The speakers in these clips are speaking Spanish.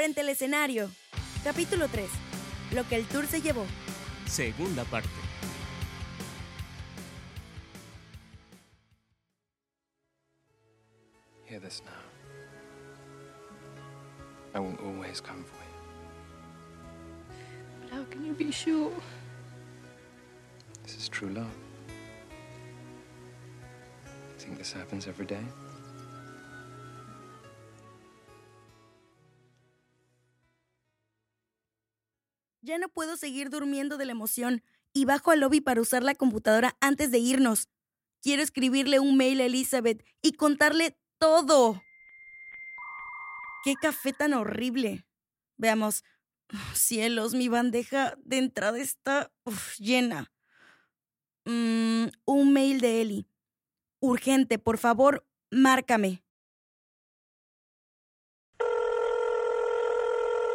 Frente al escenario. Capítulo 3. Lo que el tour se llevó. Segunda parte. Hear this now. I will always come for you. But how can you be sure? This is true love. Think this happens every day? Ya no puedo seguir durmiendo de la emoción y bajo al lobby para usar la computadora antes de irnos. Quiero escribirle un mail a Elizabeth y contarle todo. Qué café tan horrible. Veamos. Uf, Cielos, mi bandeja de entrada está uf, llena. Mm, un mail de Eli. Urgente, por favor, márcame.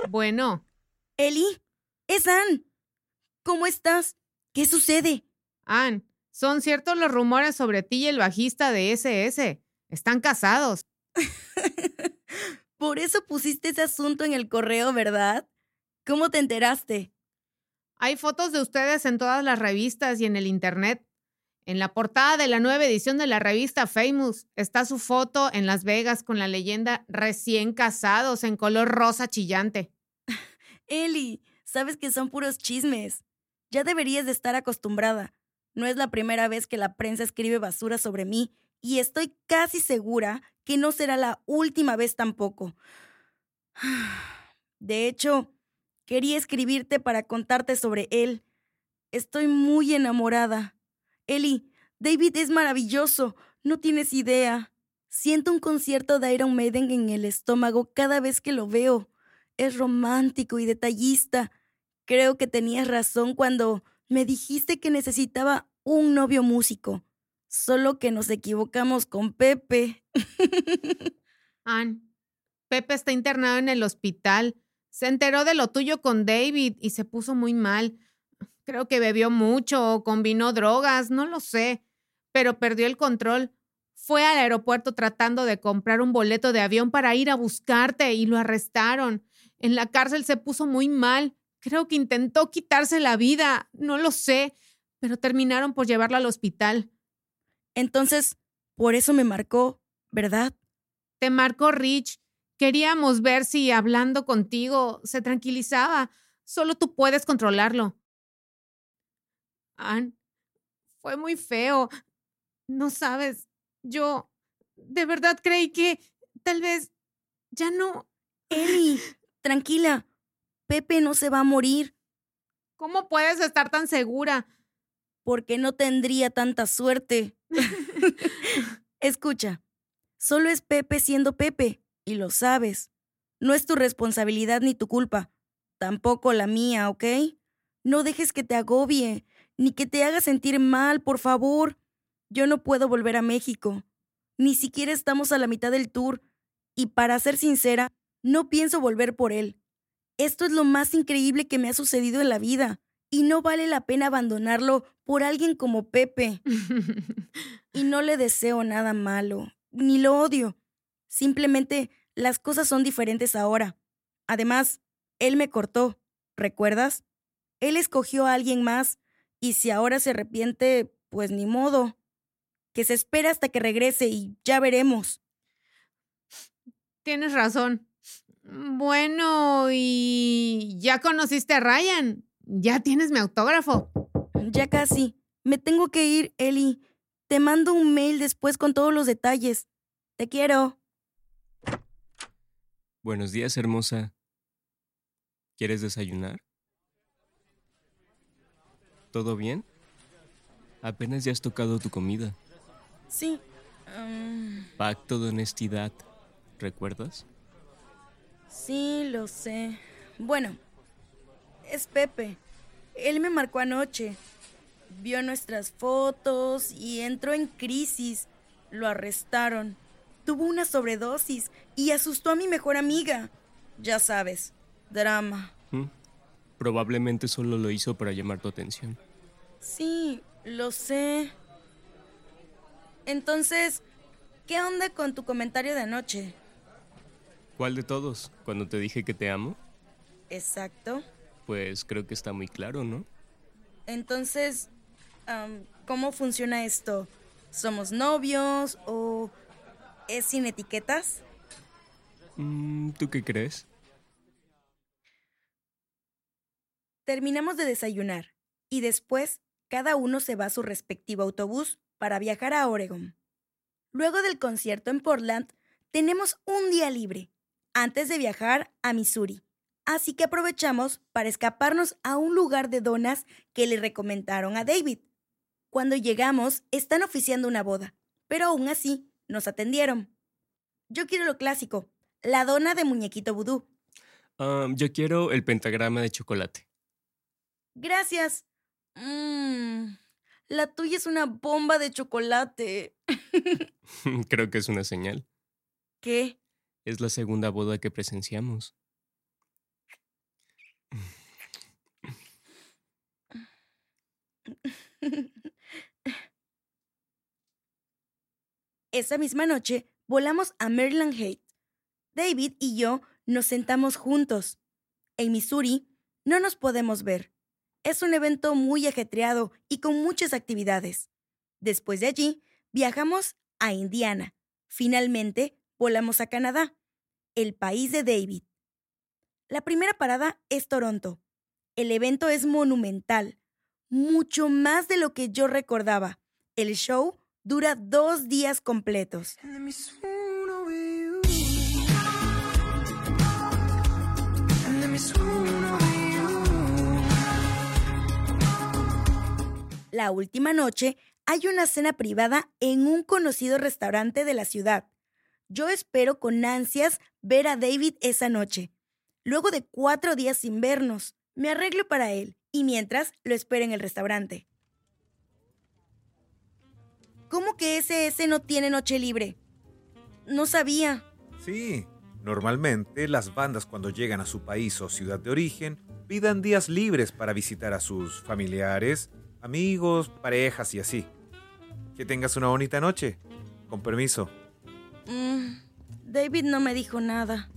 Bueno, Eli, es Ann. ¿Cómo estás? ¿Qué sucede? Ann, son ciertos los rumores sobre ti y el bajista de SS. Están casados. Por eso pusiste ese asunto en el correo, ¿verdad? ¿Cómo te enteraste? Hay fotos de ustedes en todas las revistas y en el internet. En la portada de la nueva edición de la revista Famous está su foto en Las Vegas con la leyenda recién casados en color rosa chillante. Eli, sabes que son puros chismes. Ya deberías de estar acostumbrada. No es la primera vez que la prensa escribe basura sobre mí y estoy casi segura que no será la última vez tampoco. De hecho, quería escribirte para contarte sobre él. Estoy muy enamorada. Eli, David es maravilloso. No tienes idea. Siento un concierto de Iron Maiden en el estómago cada vez que lo veo. Es romántico y detallista. Creo que tenías razón cuando me dijiste que necesitaba un novio músico. Solo que nos equivocamos con Pepe. Ann, Pepe está internado en el hospital. Se enteró de lo tuyo con David y se puso muy mal. Creo que bebió mucho o combinó drogas, no lo sé, pero perdió el control. Fue al aeropuerto tratando de comprar un boleto de avión para ir a buscarte y lo arrestaron. En la cárcel se puso muy mal. Creo que intentó quitarse la vida, no lo sé, pero terminaron por llevarlo al hospital. Entonces, por eso me marcó, ¿verdad? Te marcó Rich. Queríamos ver si hablando contigo se tranquilizaba. Solo tú puedes controlarlo. Ann, fue muy feo. No sabes, yo de verdad creí que tal vez ya no. Eli, tranquila. Pepe no se va a morir ¿Cómo puedes estar tan segura? porque no tendría tanta suerte. Escucha, solo es Pepe siendo Pepe, y lo sabes. No es tu responsabilidad ni tu culpa, tampoco la mía, ¿ok? No dejes que te agobie, ni que te haga sentir mal, por favor. Yo no puedo volver a México. Ni siquiera estamos a la mitad del tour, y para ser sincera, no pienso volver por él. Esto es lo más increíble que me ha sucedido en la vida, y no vale la pena abandonarlo por alguien como Pepe. Y no le deseo nada malo, ni lo odio. Simplemente las cosas son diferentes ahora. Además, él me cortó, ¿recuerdas? Él escogió a alguien más, y si ahora se arrepiente, pues ni modo. Que se espera hasta que regrese y ya veremos. Tienes razón. Bueno, y ya conociste a Ryan. Ya tienes mi autógrafo. Ya casi. Me tengo que ir, Eli. Te mando un mail después con todos los detalles. Te quiero. Buenos días, hermosa. ¿Quieres desayunar? ¿Todo bien? Apenas ya has tocado tu comida. Sí. mm, Pacto de honestidad. ¿Recuerdas? Sí, lo sé. Bueno, es Pepe. Él me marcó anoche. Vio nuestras fotos y entró en crisis. Lo arrestaron. Tuvo una sobredosis y asustó a mi mejor amiga. Ya sabes, drama. ¿Mm? Probablemente solo lo hizo para llamar tu atención. Sí, lo sé. Entonces, ¿qué onda con tu comentario de anoche? ¿Cuál de todos? ¿Cuando te dije que te amo? Exacto. Pues creo que está muy claro, ¿no? Entonces, ¿cómo funciona esto? ¿Somos novios o es sin etiquetas? Mm, ¿Tú qué crees? Terminamos de desayunar y después cada uno se va a su respectivo autobús para viajar a Oregon. Luego del concierto en Portland, tenemos un día libre antes de viajar a Missouri. Así que aprovechamos para escaparnos a un lugar de donas que le recomendaron a David. Cuando llegamos, están oficiando una boda, pero aún así nos atendieron. Yo quiero lo clásico, la dona de muñequito vudú. Yo quiero el pentagrama de chocolate. Gracias. Mmm, la tuya es una bomba de chocolate. creo que es una señal. ¿Qué? Es la segunda boda que presenciamos. Esa misma noche volamos a Maryland Heights. David y yo nos sentamos juntos. En Missouri no nos podemos ver. Es un evento muy ajetreado y con muchas actividades. Después de allí, viajamos a Indiana. Finalmente, volamos a Canadá, el país de David. La primera parada es Toronto. El evento es monumental, mucho más de lo que yo recordaba. El show dura dos días completos. La última noche hay una cena privada en un conocido restaurante de la ciudad. Yo espero con ansias ver a David esa noche. Luego de cuatro días sin vernos, me arreglo para él y mientras lo espero en el restaurante. ¿Cómo que SS no tiene noche libre? No sabía. Sí, normalmente las bandas cuando llegan a su país o ciudad de origen pidan días libres para visitar a sus familiares, amigos, parejas y así. Que tengas una bonita noche. Con permiso. Mm, David no me dijo nada.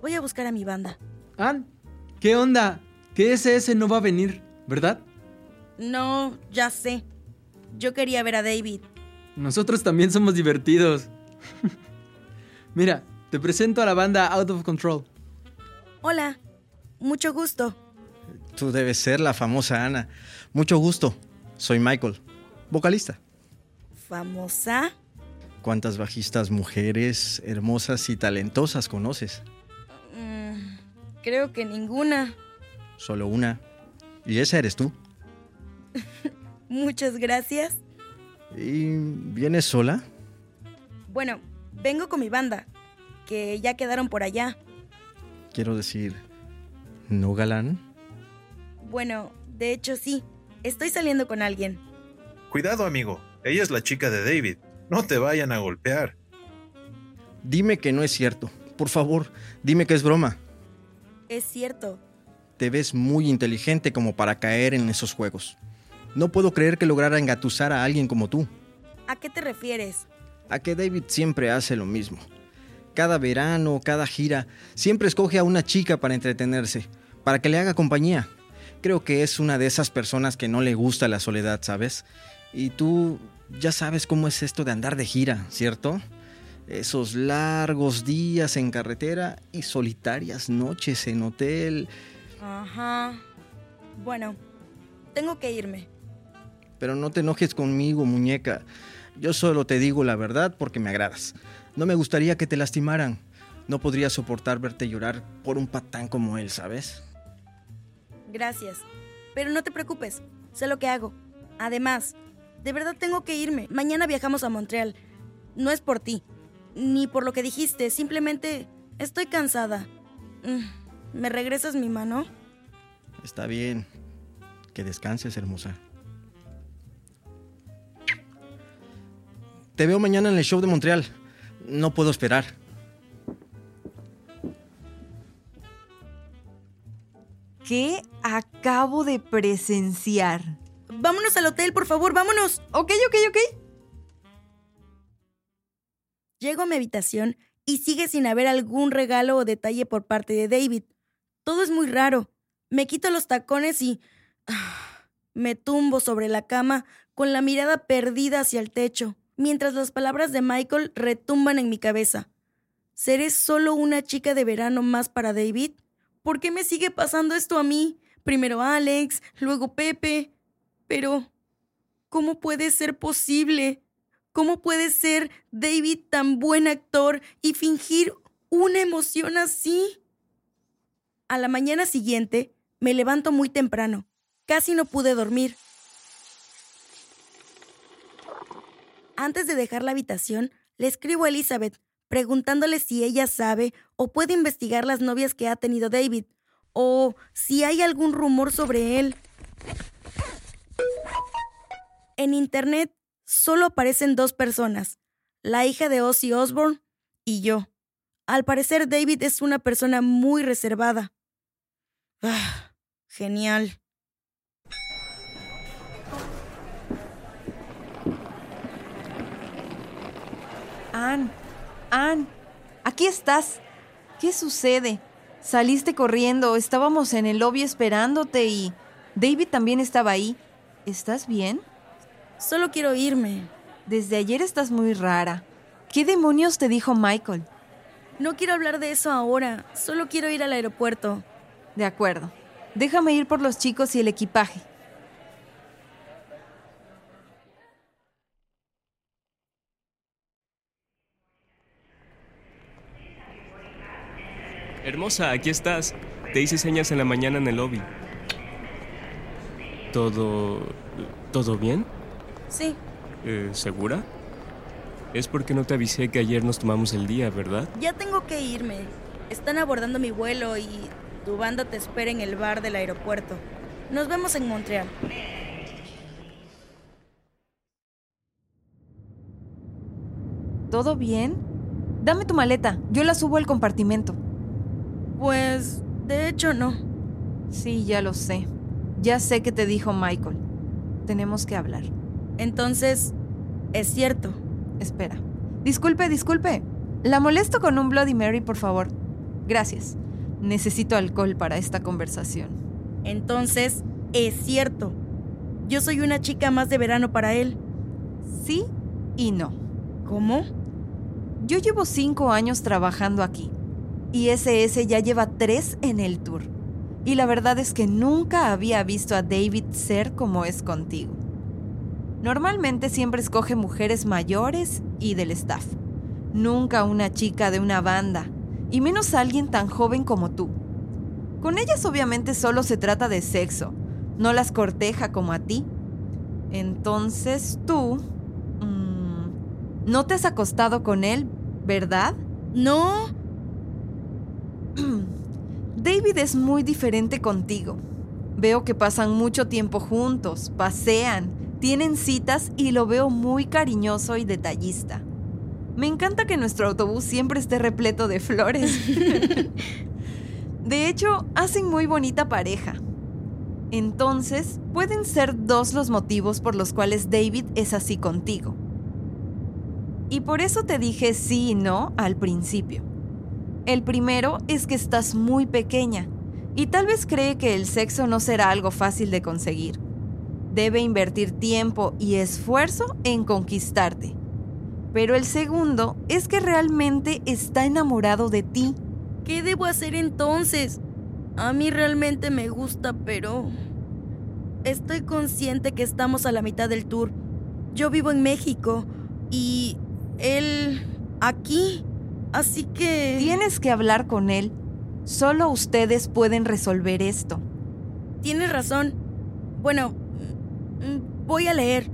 Voy a buscar a mi banda. Ann, ¿qué onda? Que SS no va a venir, ¿verdad? No, ya sé. Yo quería ver a David. Nosotros también somos divertidos. Mira, te presento a la banda Out of Control. Hola, mucho gusto. Tú debes ser la famosa Ana. Mucho gusto. Soy Michael, vocalista. ¿Famosa? ¿Cuántas bajistas mujeres hermosas y talentosas conoces? Mm, creo que ninguna. Solo una. Y esa eres tú. Muchas gracias. ¿Y vienes sola? Bueno, vengo con mi banda, que ya quedaron por allá. Quiero decir, ¿no galán? Bueno, de hecho sí. Estoy saliendo con alguien. Cuidado, amigo. Ella es la chica de David. No te vayan a golpear. Dime que no es cierto. Por favor, dime que es broma. Es cierto. Te ves muy inteligente como para caer en esos juegos. No puedo creer que lograra engatusar a alguien como tú. ¿A qué te refieres? A que David siempre hace lo mismo. Cada verano, cada gira, siempre escoge a una chica para entretenerse, para que le haga compañía. Creo que es una de esas personas que no le gusta la soledad, ¿sabes? Y tú ya sabes cómo es esto de andar de gira, ¿cierto? Esos largos días en carretera y solitarias noches en hotel. Ajá. Bueno, tengo que irme. Pero no te enojes conmigo, muñeca. Yo solo te digo la verdad porque me agradas. No me gustaría que te lastimaran. No podría soportar verte llorar por un patán como él, ¿sabes? Gracias. Pero no te preocupes, sé lo que hago. Además, de verdad tengo que irme. Mañana viajamos a Montreal. No es por ti, ni por lo que dijiste, simplemente estoy cansada. Mm, ¿Me regresas mi mano? Está bien. Que descanses, hermosa. Te veo mañana en el show de Montreal. No puedo esperar. ¿Qué acabo de presenciar? Vámonos al hotel, por favor, vámonos. Ok, ok, ok. Llego a mi habitación y sigue sin haber algún regalo o detalle por parte de David. Todo es muy raro. Me quito los tacones y ah, me tumbo sobre la cama con la mirada perdida hacia el techo, mientras las palabras de Michael retumban en mi cabeza. ¿Seré solo una chica de verano más para David? ¿Por qué me sigue pasando esto a mí? Primero Alex, luego Pepe. Pero, ¿cómo puede ser posible? ¿Cómo puede ser David tan buen actor y fingir una emoción así? A la mañana siguiente, me levanto muy temprano. Casi no pude dormir. Antes de dejar la habitación, le escribo a Elizabeth preguntándole si ella sabe o puede investigar las novias que ha tenido David, o si hay algún rumor sobre él. En Internet solo aparecen dos personas, la hija de Ozzy Osbourne y yo. Al parecer David es una persona muy reservada. Ah, genial. Ann, Ann, aquí estás. ¿Qué sucede? Saliste corriendo, estábamos en el lobby esperándote y David también estaba ahí. ¿Estás bien? Solo quiero irme. Desde ayer estás muy rara. ¿Qué demonios te dijo Michael? No quiero hablar de eso ahora, solo quiero ir al aeropuerto. De acuerdo. Déjame ir por los chicos y el equipaje. Hermosa, aquí estás. Te hice señas en la mañana en el lobby. ¿Todo... ¿Todo bien? Sí. Eh, ¿Segura? Es porque no te avisé que ayer nos tomamos el día, ¿verdad? Ya tengo que irme. Están abordando mi vuelo y tu banda te espera en el bar del aeropuerto. Nos vemos en Montreal. ¿Todo bien? Dame tu maleta, yo la subo al compartimento. Pues, de hecho no. Sí, ya lo sé. Ya sé que te dijo Michael. Tenemos que hablar. Entonces, es cierto. Espera. Disculpe, disculpe. La molesto con un Bloody Mary, por favor. Gracias. Necesito alcohol para esta conversación. Entonces, es cierto. Yo soy una chica más de verano para él. Sí y no. ¿Cómo? Yo llevo cinco años trabajando aquí y SS ya lleva tres en el tour. Y la verdad es que nunca había visto a David ser como es contigo. Normalmente siempre escoge mujeres mayores y del staff. Nunca una chica de una banda, y menos alguien tan joven como tú. Con ellas obviamente solo se trata de sexo, no las corteja como a ti. Entonces tú... Mmm, ¿No te has acostado con él, verdad? No. David es muy diferente contigo. Veo que pasan mucho tiempo juntos, pasean, tienen citas y lo veo muy cariñoso y detallista. Me encanta que nuestro autobús siempre esté repleto de flores. de hecho, hacen muy bonita pareja. Entonces, pueden ser dos los motivos por los cuales David es así contigo. Y por eso te dije sí y no al principio. El primero es que estás muy pequeña y tal vez cree que el sexo no será algo fácil de conseguir. Debe invertir tiempo y esfuerzo en conquistarte. Pero el segundo es que realmente está enamorado de ti. ¿Qué debo hacer entonces? A mí realmente me gusta, pero... Estoy consciente que estamos a la mitad del tour. Yo vivo en México y él aquí. Así que... Tienes que hablar con él. Solo ustedes pueden resolver esto. Tienes razón. Bueno, voy a leer.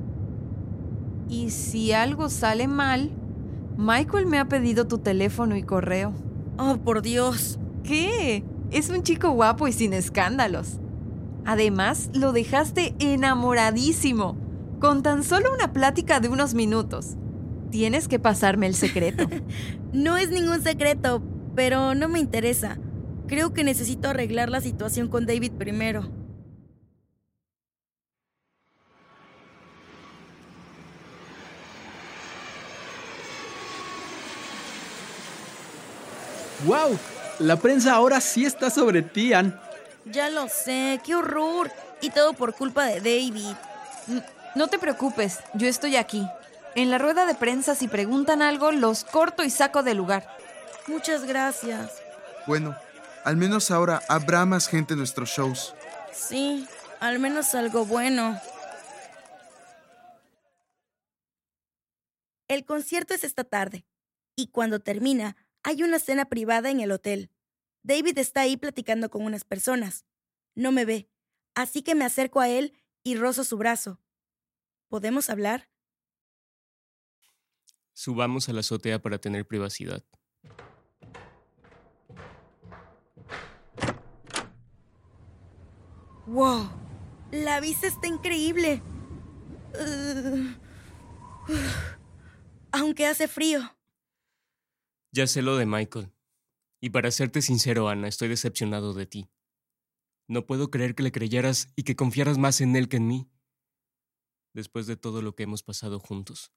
Y si algo sale mal, Michael me ha pedido tu teléfono y correo. Oh, por Dios. ¿Qué? Es un chico guapo y sin escándalos. Además, lo dejaste enamoradísimo, con tan solo una plática de unos minutos. Tienes que pasarme el secreto. no es ningún secreto, pero no me interesa. Creo que necesito arreglar la situación con David primero. ¡Wow! La prensa ahora sí está sobre ti, Ann. Ya lo sé, qué horror. Y todo por culpa de David. N- No te preocupes, yo estoy aquí. En la rueda de prensa, si preguntan algo, los corto y saco del lugar. Muchas gracias. Bueno, al menos ahora habrá más gente en nuestros shows. Sí, al menos algo bueno. El concierto es esta tarde. Y cuando termina, hay una cena privada en el hotel. David está ahí platicando con unas personas. No me ve, así que me acerco a él y rozo su brazo. ¿Podemos hablar? Subamos a la azotea para tener privacidad. ¡Wow! La vista está increíble. Uh, uh, aunque hace frío. Ya sé lo de Michael. Y para serte sincero, Ana, estoy decepcionado de ti. No puedo creer que le creyeras y que confiaras más en él que en mí. Después de todo lo que hemos pasado juntos.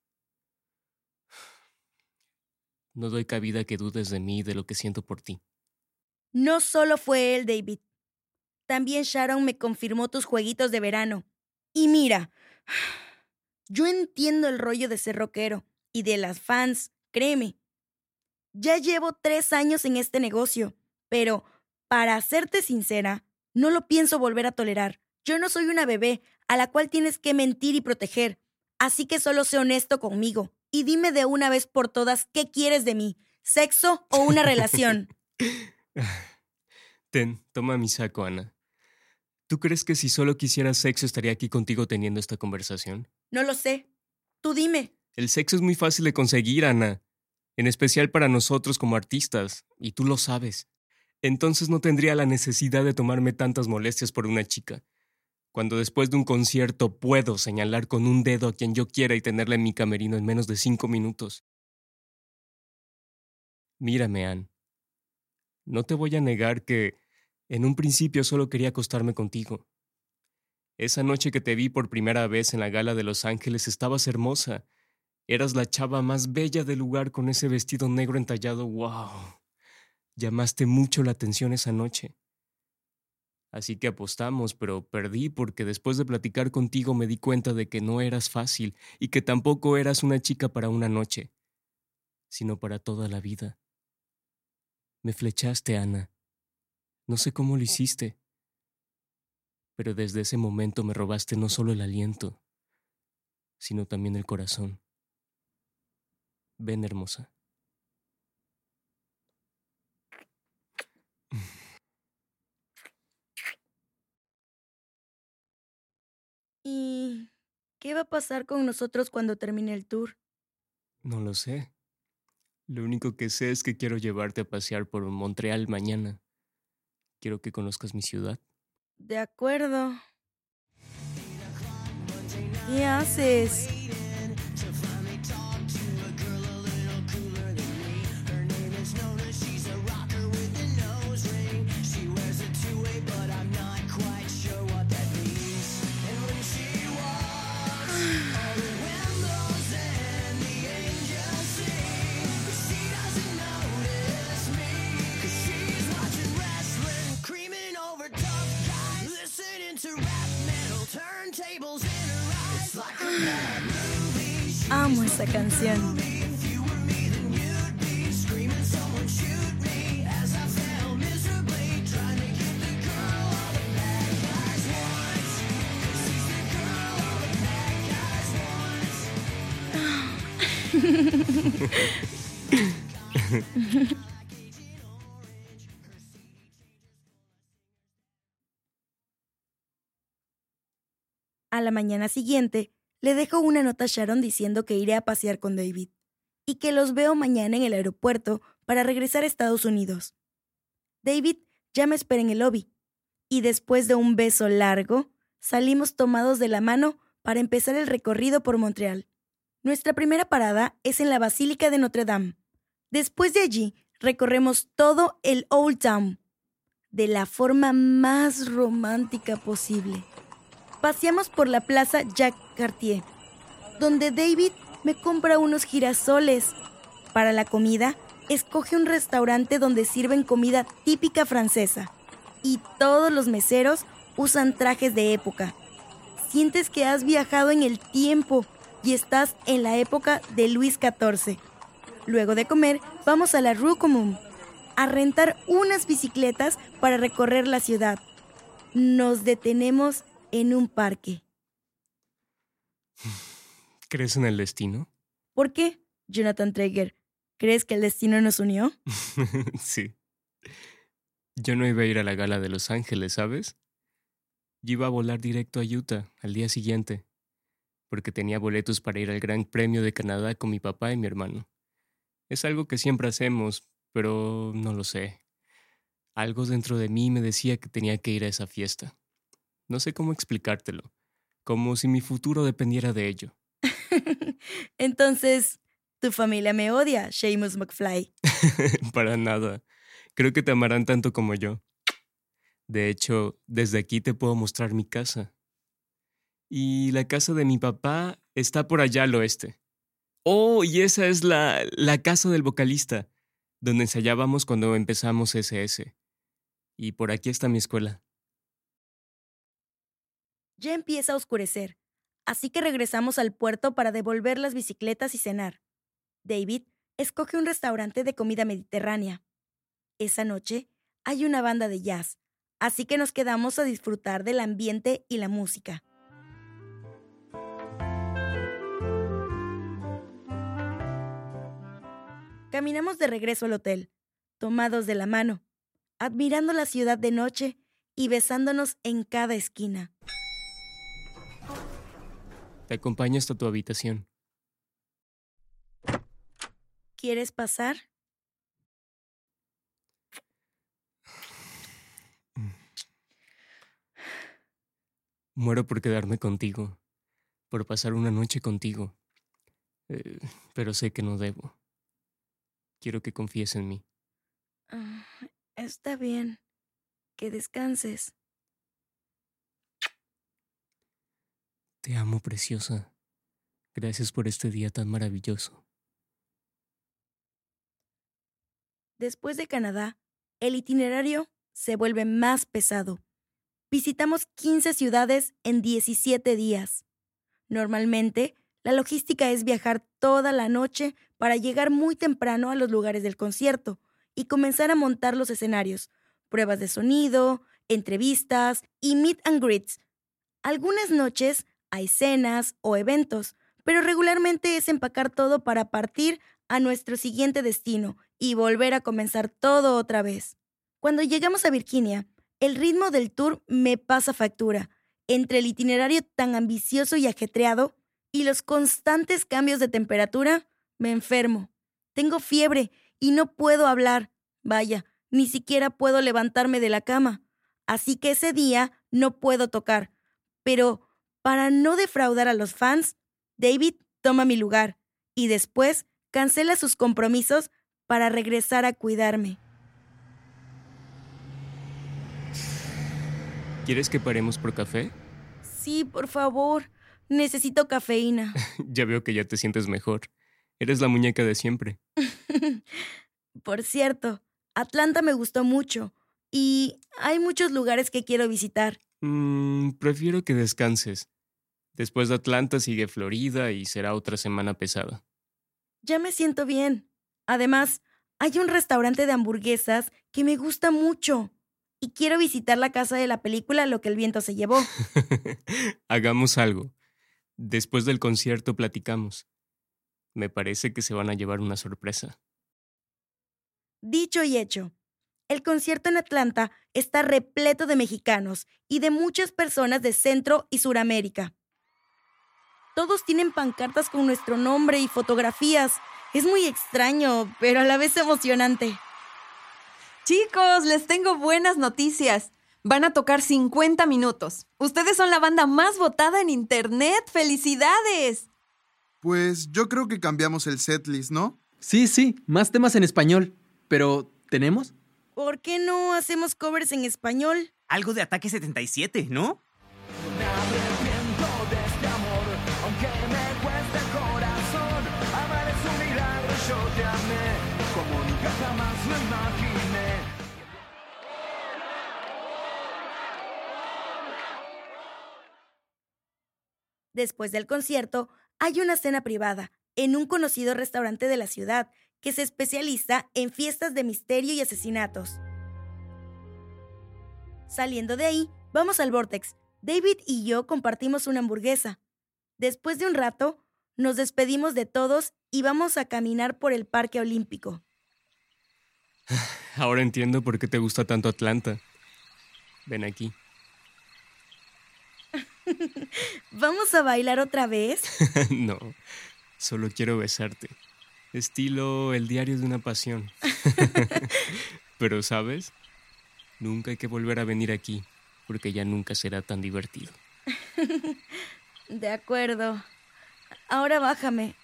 No doy cabida que dudes de mí y de lo que siento por ti. No solo fue él, David. También Sharon me confirmó tus jueguitos de verano. Y mira, yo entiendo el rollo de ser rockero y de las fans, créeme. Ya llevo tres años en este negocio, pero, para serte sincera, no lo pienso volver a tolerar. Yo no soy una bebé a la cual tienes que mentir y proteger. Así que solo sé honesto conmigo y dime de una vez por todas qué quieres de mí, sexo o una relación. Ten, toma mi saco, Ana. ¿Tú crees que si solo quisieras sexo estaría aquí contigo teniendo esta conversación? No lo sé. Tú dime. El sexo es muy fácil de conseguir, Ana. En especial para nosotros como artistas, y tú lo sabes. Entonces no tendría la necesidad de tomarme tantas molestias por una chica. Cuando después de un concierto puedo señalar con un dedo a quien yo quiera y tenerla en mi camerino en menos de cinco minutos. Mírame, Ann. No te voy a negar que en un principio solo quería acostarme contigo. Esa noche que te vi por primera vez en la gala de Los Ángeles estabas hermosa. Eras la chava más bella del lugar con ese vestido negro entallado. ¡Wow! Llamaste mucho la atención esa noche. Así que apostamos, pero perdí porque después de platicar contigo me di cuenta de que no eras fácil y que tampoco eras una chica para una noche, sino para toda la vida. Me flechaste, Ana. No sé cómo lo hiciste, pero desde ese momento me robaste no solo el aliento, sino también el corazón. Ven, hermosa. ¿Y qué va a pasar con nosotros cuando termine el tour? No lo sé. Lo único que sé es que quiero llevarte a pasear por Montreal mañana. Quiero que conozcas mi ciudad. De acuerdo. ¿Qué haces? Amo esa canción. A la mañana siguiente, le dejo una nota a Sharon diciendo que iré a pasear con David y que los veo mañana en el aeropuerto para regresar a Estados Unidos. David ya me espera en el lobby y después de un beso largo, salimos tomados de la mano para empezar el recorrido por Montreal. Nuestra primera parada es en la Basílica de Notre Dame. Después de allí, recorremos todo el Old Town de la forma más romántica posible. Paseamos por la plaza Jacques Cartier, donde David me compra unos girasoles. Para la comida, escoge un restaurante donde sirven comida típica francesa y todos los meseros usan trajes de época. Sientes que has viajado en el tiempo y estás en la época de Luis XIV. Luego de comer, vamos a la Rue Común a rentar unas bicicletas para recorrer la ciudad. Nos detenemos en un parque. ¿Crees en el destino? ¿Por qué, Jonathan Traeger? ¿Crees que el destino nos unió? sí. Yo no iba a ir a la gala de Los Ángeles, ¿sabes? Yo iba a volar directo a Utah al día siguiente, porque tenía boletos para ir al Gran Premio de Canadá con mi papá y mi hermano. Es algo que siempre hacemos, pero no lo sé. Algo dentro de mí me decía que tenía que ir a esa fiesta. No sé cómo explicártelo, como si mi futuro dependiera de ello. Entonces, tu familia me odia, Seamus McFly. Para nada. Creo que te amarán tanto como yo. De hecho, desde aquí te puedo mostrar mi casa. Y la casa de mi papá está por allá al oeste. Oh, y esa es la, la casa del vocalista, donde ensayábamos cuando empezamos SS. Y por aquí está mi escuela. Ya empieza a oscurecer, así que regresamos al puerto para devolver las bicicletas y cenar. David escoge un restaurante de comida mediterránea. Esa noche hay una banda de jazz, así que nos quedamos a disfrutar del ambiente y la música. Caminamos de regreso al hotel, tomados de la mano, admirando la ciudad de noche y besándonos en cada esquina. Te acompaño hasta tu habitación. ¿Quieres pasar? Muero por quedarme contigo, por pasar una noche contigo, eh, pero sé que no debo. Quiero que confíes en mí. Ah, está bien. Que descanses. Te amo, preciosa. Gracias por este día tan maravilloso. Después de Canadá, el itinerario se vuelve más pesado. Visitamos 15 ciudades en 17 días. Normalmente, la logística es viajar toda la noche para llegar muy temprano a los lugares del concierto y comenzar a montar los escenarios, pruebas de sonido, entrevistas y meet and greets. Algunas noches hay cenas o eventos, pero regularmente es empacar todo para partir a nuestro siguiente destino y volver a comenzar todo otra vez. Cuando llegamos a Virginia, el ritmo del tour me pasa factura. Entre el itinerario tan ambicioso y ajetreado y los constantes cambios de temperatura, me enfermo. Tengo fiebre y no puedo hablar. Vaya, ni siquiera puedo levantarme de la cama. Así que ese día no puedo tocar. Pero, para no defraudar a los fans, David toma mi lugar y después cancela sus compromisos para regresar a cuidarme. ¿Quieres que paremos por café? Sí, por favor. Necesito cafeína. ya veo que ya te sientes mejor. Eres la muñeca de siempre. por cierto, Atlanta me gustó mucho y hay muchos lugares que quiero visitar. Mm, prefiero que descanses. Después de Atlanta sigue Florida y será otra semana pesada. Ya me siento bien. Además, hay un restaurante de hamburguesas que me gusta mucho. Y quiero visitar la casa de la película Lo que el viento se llevó. Hagamos algo. Después del concierto platicamos. Me parece que se van a llevar una sorpresa. Dicho y hecho. El concierto en Atlanta está repleto de mexicanos y de muchas personas de Centro y Suramérica. Todos tienen pancartas con nuestro nombre y fotografías. Es muy extraño, pero a la vez emocionante. Chicos, les tengo buenas noticias. Van a tocar 50 minutos. Ustedes son la banda más votada en Internet. ¡Felicidades! Pues yo creo que cambiamos el setlist, ¿no? Sí, sí, más temas en español. Pero, ¿tenemos? ¿Por qué no hacemos covers en español? Algo de Ataque 77, ¿no? Después del concierto, hay una cena privada en un conocido restaurante de la ciudad que se especializa en fiestas de misterio y asesinatos. Saliendo de ahí, vamos al Vortex. David y yo compartimos una hamburguesa. Después de un rato, nos despedimos de todos y vamos a caminar por el Parque Olímpico. Ahora entiendo por qué te gusta tanto Atlanta. Ven aquí. ¿Vamos a bailar otra vez? no, solo quiero besarte. Estilo el diario de una pasión. Pero, ¿sabes? Nunca hay que volver a venir aquí, porque ya nunca será tan divertido. De acuerdo. Ahora bájame.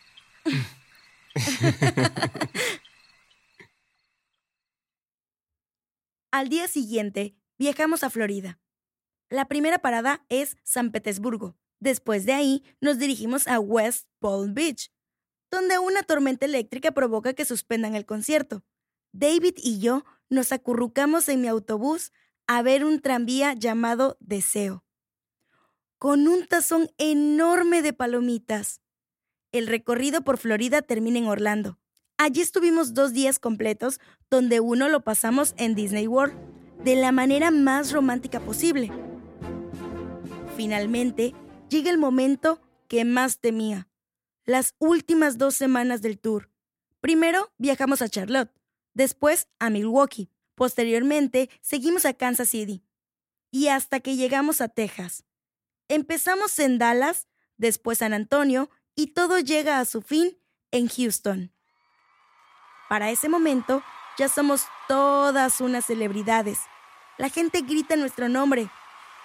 Al día siguiente, viajamos a Florida. La primera parada es San Petersburgo. Después de ahí, nos dirigimos a West Palm Beach, donde una tormenta eléctrica provoca que suspendan el concierto. David y yo nos acurrucamos en mi autobús a ver un tranvía llamado Deseo, con un tazón enorme de palomitas. El recorrido por Florida termina en Orlando. Allí estuvimos dos días completos, donde uno lo pasamos en Disney World, de la manera más romántica posible. Finalmente, llega el momento que más temía, las últimas dos semanas del tour. Primero viajamos a Charlotte, después a Milwaukee, posteriormente seguimos a Kansas City y hasta que llegamos a Texas. Empezamos en Dallas, después San Antonio y todo llega a su fin en Houston. Para ese momento ya somos todas unas celebridades. La gente grita nuestro nombre,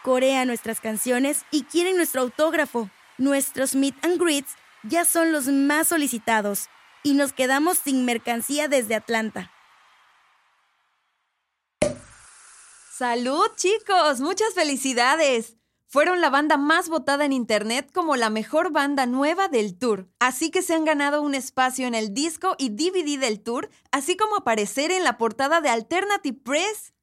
corea nuestras canciones y quieren nuestro autógrafo. Nuestros meet and greets ya son los más solicitados y nos quedamos sin mercancía desde Atlanta. Salud chicos, muchas felicidades. Fueron la banda más votada en internet como la mejor banda nueva del tour, así que se han ganado un espacio en el disco y DVD del tour, así como aparecer en la portada de Alternative Press.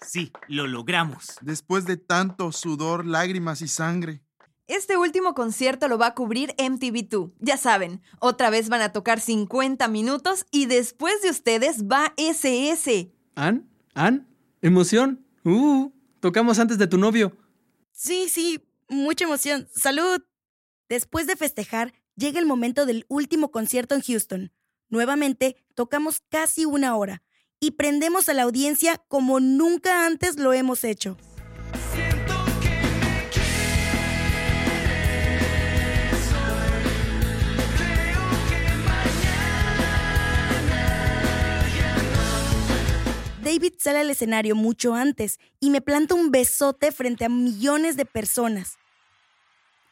Sí, lo logramos. Después de tanto sudor, lágrimas y sangre. Este último concierto lo va a cubrir MTV2. Ya saben, otra vez van a tocar 50 minutos y después de ustedes va SS. ¿An? ¿An? ¿Emoción? ¡Uh! Tocamos antes de tu novio. Sí, sí, mucha emoción. ¡Salud! Después de festejar, llega el momento del último concierto en Houston. Nuevamente, tocamos casi una hora y prendemos a la audiencia como nunca antes lo hemos hecho. David sale al escenario mucho antes y me planta un besote frente a millones de personas.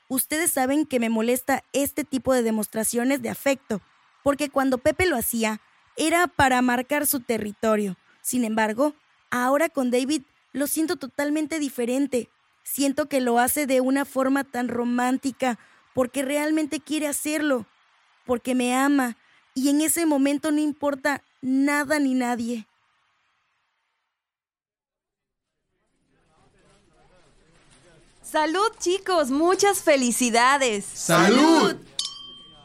Ustedes saben que me molesta este tipo de demostraciones de afecto, porque cuando Pepe lo hacía, era para marcar su territorio. Sin embargo, ahora con David lo siento totalmente diferente. Siento que lo hace de una forma tan romántica, porque realmente quiere hacerlo, porque me ama, y en ese momento no importa nada ni nadie. Salud chicos, muchas felicidades. ¡Salud!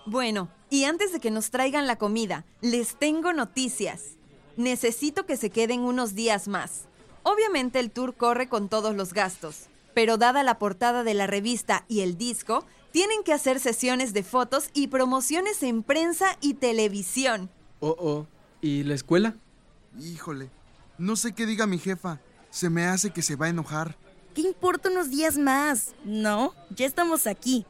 Bueno, y antes de que nos traigan la comida, les tengo noticias. Necesito que se queden unos días más. Obviamente el tour corre con todos los gastos, pero dada la portada de la revista y el disco, tienen que hacer sesiones de fotos y promociones en prensa y televisión. Oh, oh. ¿Y la escuela? Híjole, no sé qué diga mi jefa. Se me hace que se va a enojar. ¿Qué importa unos días más? No, ya estamos aquí.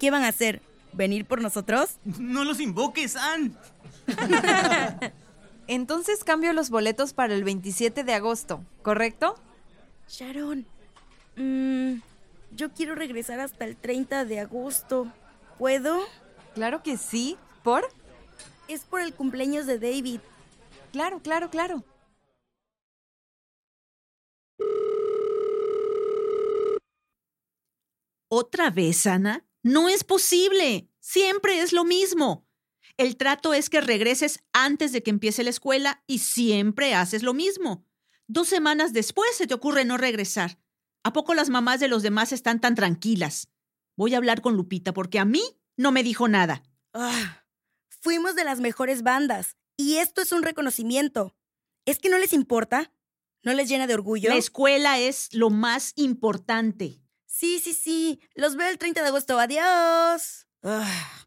¿Qué van a hacer? ¿Venir por nosotros? No los invoques, Ann. Entonces cambio los boletos para el 27 de agosto, ¿correcto? Sharon, mm, yo quiero regresar hasta el 30 de agosto. ¿Puedo? Claro que sí. ¿Por? Es por el cumpleaños de David. Claro, claro, claro. ¿Otra vez, Ana? No es posible. Siempre es lo mismo. El trato es que regreses antes de que empiece la escuela y siempre haces lo mismo. Dos semanas después se te ocurre no regresar. ¿A poco las mamás de los demás están tan tranquilas? Voy a hablar con Lupita porque a mí no me dijo nada. Ah, fuimos de las mejores bandas y esto es un reconocimiento. ¿Es que no les importa? ¿No les llena de orgullo? La escuela es lo más importante. Sí, sí, sí. Los veo el 30 de agosto. Adiós. Ah.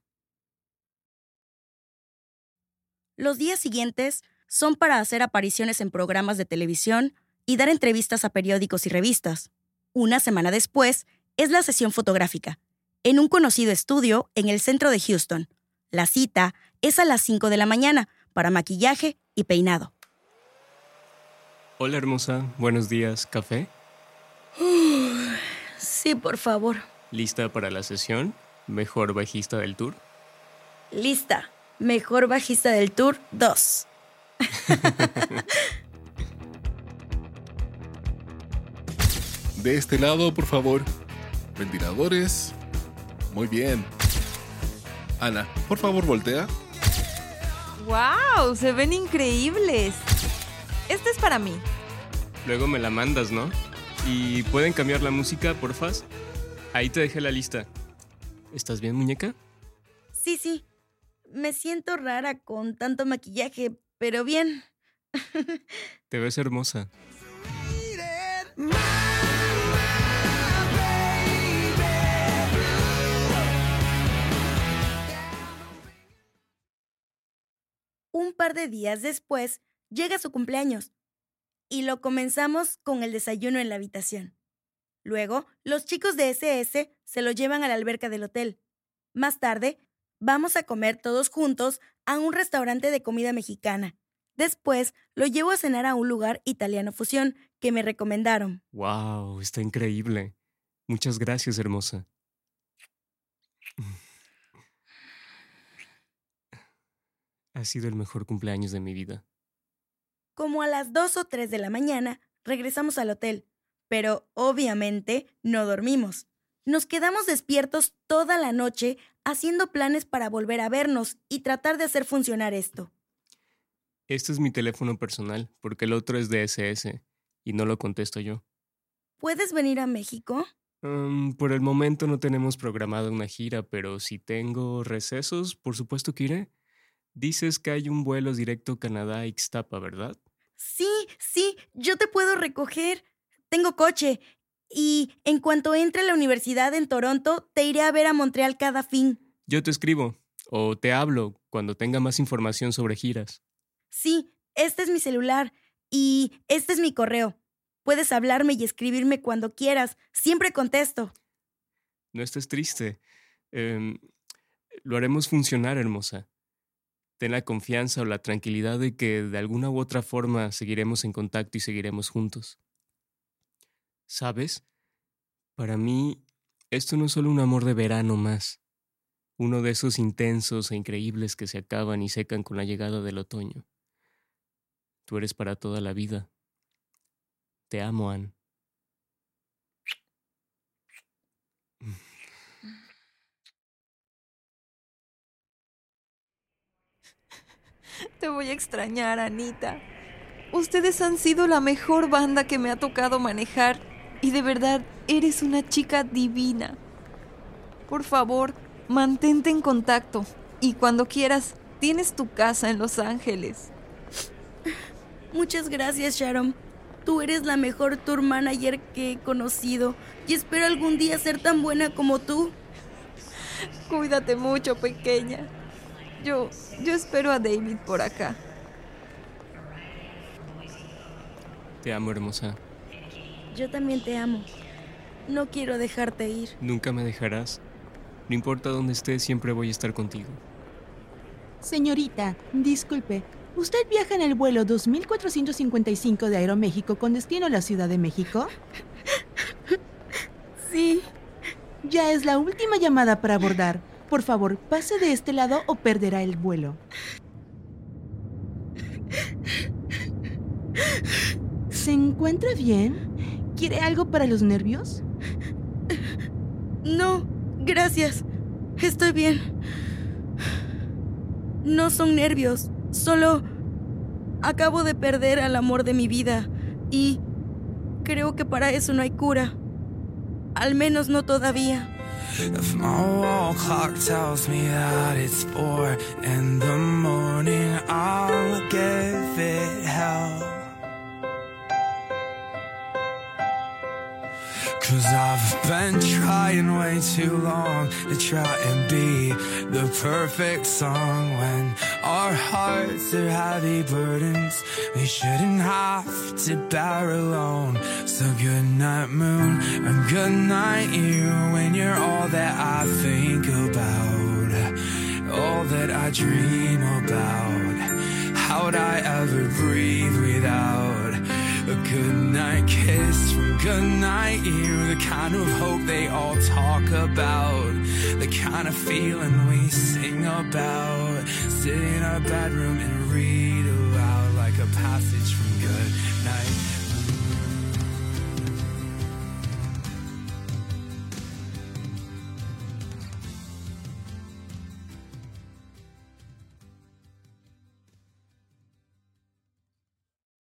Los días siguientes son para hacer apariciones en programas de televisión y dar entrevistas a periódicos y revistas. Una semana después es la sesión fotográfica, en un conocido estudio en el centro de Houston. La cita es a las 5 de la mañana para maquillaje y peinado. Hola hermosa, buenos días, ¿café? Sí, por favor. ¿Lista para la sesión? ¿Mejor bajista del tour? Lista. Mejor bajista del tour 2. De este lado, por favor. Ventiladores. Muy bien. Ana, por favor, voltea. ¡Wow! Se ven increíbles. Este es para mí. Luego me la mandas, ¿no? ¿Y pueden cambiar la música, porfas? Ahí te dejé la lista. ¿Estás bien, muñeca? Sí, sí. Me siento rara con tanto maquillaje, pero bien. Te ves hermosa. Un par de días después, llega su cumpleaños y lo comenzamos con el desayuno en la habitación. Luego, los chicos de SS se lo llevan a la alberca del hotel. Más tarde, vamos a comer todos juntos a un restaurante de comida mexicana. Después, lo llevo a cenar a un lugar italiano fusión que me recomendaron. ¡Wow! Está increíble. Muchas gracias, hermosa. Ha sido el mejor cumpleaños de mi vida. Como a las 2 o 3 de la mañana, regresamos al hotel, pero obviamente no dormimos. Nos quedamos despiertos toda la noche haciendo planes para volver a vernos y tratar de hacer funcionar esto. Este es mi teléfono personal, porque el otro es de SS, y no lo contesto yo. ¿Puedes venir a México? Um, por el momento no tenemos programada una gira, pero si tengo recesos, por supuesto que iré. Dices que hay un vuelo directo Canadá-Ixtapa, ¿verdad? Sí, sí, yo te puedo recoger. Tengo coche. Y en cuanto entre a la universidad en Toronto, te iré a ver a Montreal cada fin. Yo te escribo o te hablo cuando tenga más información sobre giras. Sí, este es mi celular y este es mi correo. Puedes hablarme y escribirme cuando quieras. Siempre contesto. No estés triste. Em, lo haremos funcionar, hermosa. Ten la confianza o la tranquilidad de que de alguna u otra forma seguiremos en contacto y seguiremos juntos. ¿Sabes? Para mí, esto no es solo un amor de verano más, uno de esos intensos e increíbles que se acaban y secan con la llegada del otoño. Tú eres para toda la vida. Te amo, Anne. Te voy a extrañar, Anita. Ustedes han sido la mejor banda que me ha tocado manejar y de verdad eres una chica divina. Por favor, mantente en contacto y cuando quieras, tienes tu casa en Los Ángeles. Muchas gracias, Sharon. Tú eres la mejor tour manager que he conocido y espero algún día ser tan buena como tú. Cuídate mucho, pequeña. Yo, yo espero a David por acá. Te amo, hermosa. Yo también te amo. No quiero dejarte ir. Nunca me dejarás. No importa dónde estés, siempre voy a estar contigo. Señorita, disculpe. ¿Usted viaja en el vuelo 2455 de Aeroméxico con destino a la Ciudad de México? Sí. Ya es la última llamada para abordar. Por favor, pase de este lado o perderá el vuelo. ¿Se encuentra bien? ¿Quiere algo para los nervios? No, gracias. Estoy bien. No son nervios, solo acabo de perder al amor de mi vida y creo que para eso no hay cura. Al menos no todavía. If my wall clock tells me that it's four in the morning, I'll give it hell. Cause I've been trying way too long to try and be the perfect song when our hearts are heavy burdens we shouldn't have to bear alone. So good night, moon, and good night, you, when you're all that I think about, all that I dream about. How'd I ever breathe without goodnight kiss. From goodnight you the kind of hope they all talk about. The kind of feeling we sing about. Sit in our bedroom and read aloud like a passage from goodnight